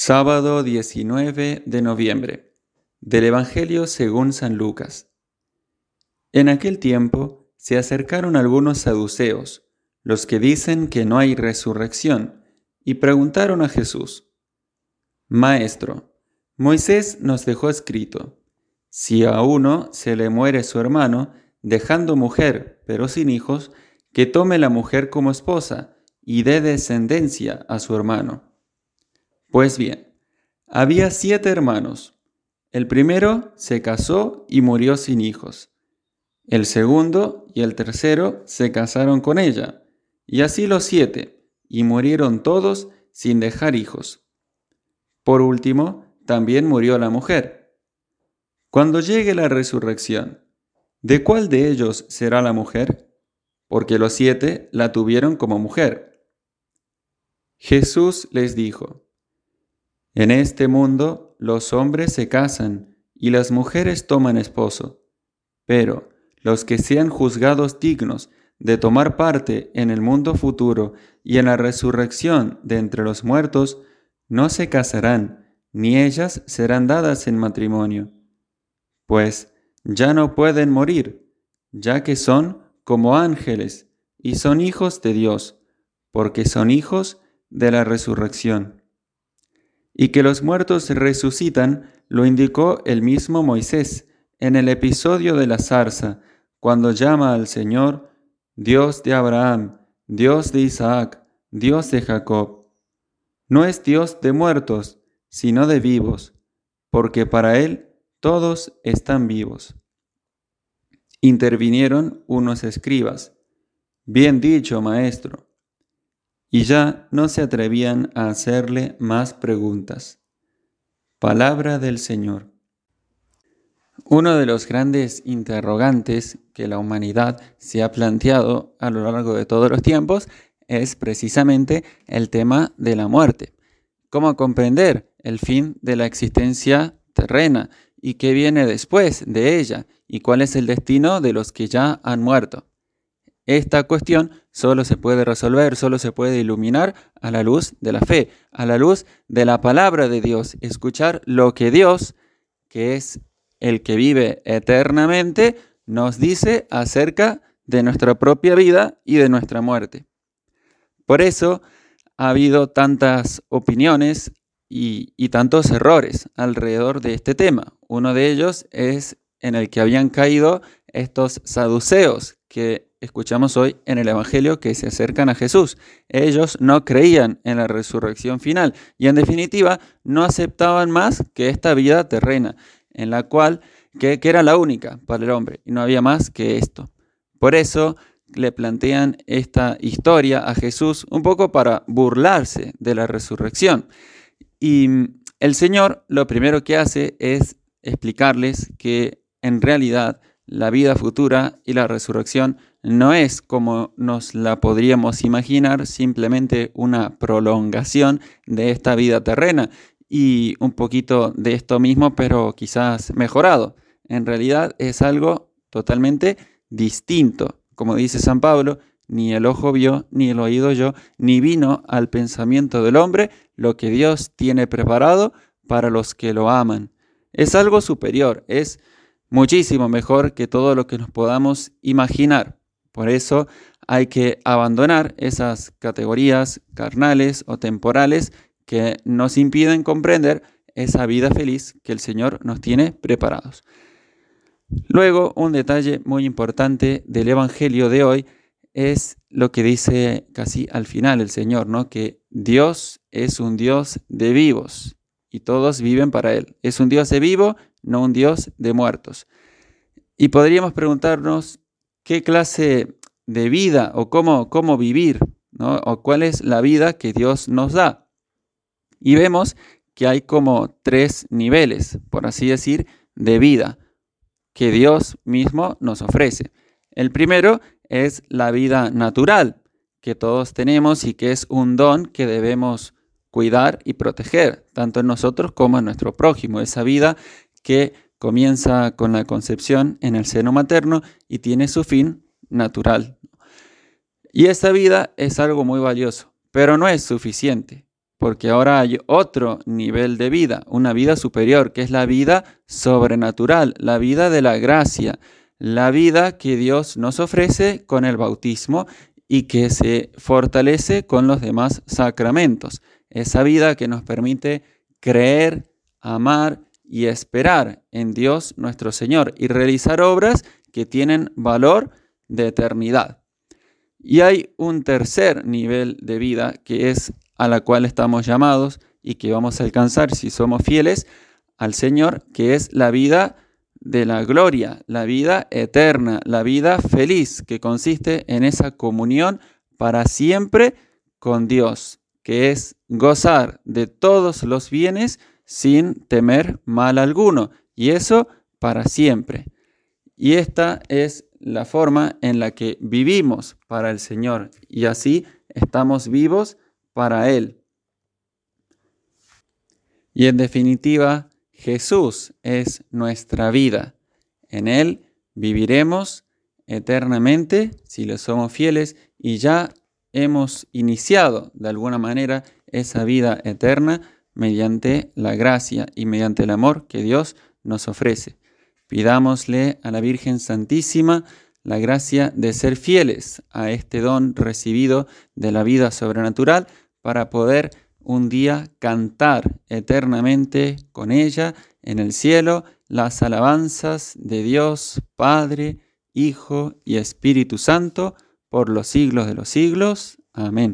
Sábado 19 de noviembre del Evangelio según San Lucas. En aquel tiempo se acercaron algunos saduceos, los que dicen que no hay resurrección, y preguntaron a Jesús, Maestro, Moisés nos dejó escrito, si a uno se le muere su hermano, dejando mujer, pero sin hijos, que tome la mujer como esposa y dé descendencia a su hermano. Pues bien, había siete hermanos. El primero se casó y murió sin hijos. El segundo y el tercero se casaron con ella, y así los siete, y murieron todos sin dejar hijos. Por último, también murió la mujer. Cuando llegue la resurrección, ¿de cuál de ellos será la mujer? Porque los siete la tuvieron como mujer. Jesús les dijo, en este mundo los hombres se casan y las mujeres toman esposo, pero los que sean juzgados dignos de tomar parte en el mundo futuro y en la resurrección de entre los muertos, no se casarán, ni ellas serán dadas en matrimonio, pues ya no pueden morir, ya que son como ángeles y son hijos de Dios, porque son hijos de la resurrección y que los muertos resucitan lo indicó el mismo Moisés en el episodio de la zarza, cuando llama al Señor Dios de Abraham, Dios de Isaac, Dios de Jacob. No es Dios de muertos, sino de vivos, porque para Él todos están vivos. Intervinieron unos escribas. Bien dicho, maestro y ya no se atrevían a hacerle más preguntas. Palabra del Señor. Uno de los grandes interrogantes que la humanidad se ha planteado a lo largo de todos los tiempos es precisamente el tema de la muerte. ¿Cómo comprender el fin de la existencia terrena y qué viene después de ella y cuál es el destino de los que ya han muerto? Esta cuestión solo se puede resolver, solo se puede iluminar a la luz de la fe, a la luz de la palabra de Dios, escuchar lo que Dios, que es el que vive eternamente, nos dice acerca de nuestra propia vida y de nuestra muerte. Por eso ha habido tantas opiniones y, y tantos errores alrededor de este tema. Uno de ellos es en el que habían caído estos saduceos que escuchamos hoy en el Evangelio que se acercan a Jesús. Ellos no creían en la resurrección final y en definitiva no aceptaban más que esta vida terrena, en la cual que, era la única para el hombre y no había más que esto. Por eso le plantean esta historia a Jesús un poco para burlarse de la resurrección. Y el Señor lo primero que hace es explicarles que en realidad la vida futura y la resurrección no es como nos la podríamos imaginar, simplemente una prolongación de esta vida terrena y un poquito de esto mismo, pero quizás mejorado. En realidad es algo totalmente distinto. Como dice San Pablo, ni el ojo vio, ni el oído yo, ni vino al pensamiento del hombre lo que Dios tiene preparado para los que lo aman. Es algo superior, es muchísimo mejor que todo lo que nos podamos imaginar. Por eso hay que abandonar esas categorías carnales o temporales que nos impiden comprender esa vida feliz que el Señor nos tiene preparados. Luego, un detalle muy importante del Evangelio de hoy es lo que dice casi al final el Señor, ¿no? Que Dios es un Dios de vivos y todos viven para Él. Es un Dios de vivo no un Dios de muertos. Y podríamos preguntarnos qué clase de vida o cómo, cómo vivir, o cuál es la vida que Dios nos da. Y vemos que hay como tres niveles, por así decir, de vida que Dios mismo nos ofrece. El primero es la vida natural que todos tenemos y que es un don que debemos cuidar y proteger, tanto en nosotros como en nuestro prójimo, esa vida que comienza con la concepción en el seno materno y tiene su fin natural. Y esta vida es algo muy valioso, pero no es suficiente. porque ahora hay otro nivel de vida, una vida superior, que es la vida sobrenatural, la vida de la gracia, la vida que Dios nos ofrece con el bautismo y que se fortalece con los demás sacramentos. Esa vida que nos permite creer, amar y esperar en Dios nuestro Señor y realizar obras que tienen valor de eternidad. Y hay un tercer nivel de vida que es a la cual estamos llamados y que vamos a alcanzar si somos fieles al Señor, que es la vida de la gloria, la vida eterna, la vida feliz, que consiste en esa comunión para siempre con Dios, que es gozar de todos los bienes sin temer mal alguno, y eso para siempre. Y esta es la forma en la que vivimos para el Señor, y así estamos vivos para Él. Y en definitiva, Jesús es nuestra vida. En Él viviremos eternamente si le somos fieles y ya hemos iniciado de alguna manera esa vida eterna mediante la gracia y mediante el amor que Dios nos ofrece. Pidámosle a la Virgen Santísima la gracia de ser fieles a este don recibido de la vida sobrenatural para poder un día cantar eternamente con ella en el cielo las alabanzas de Dios Padre, Hijo y Espíritu Santo por los siglos de los siglos. Amén.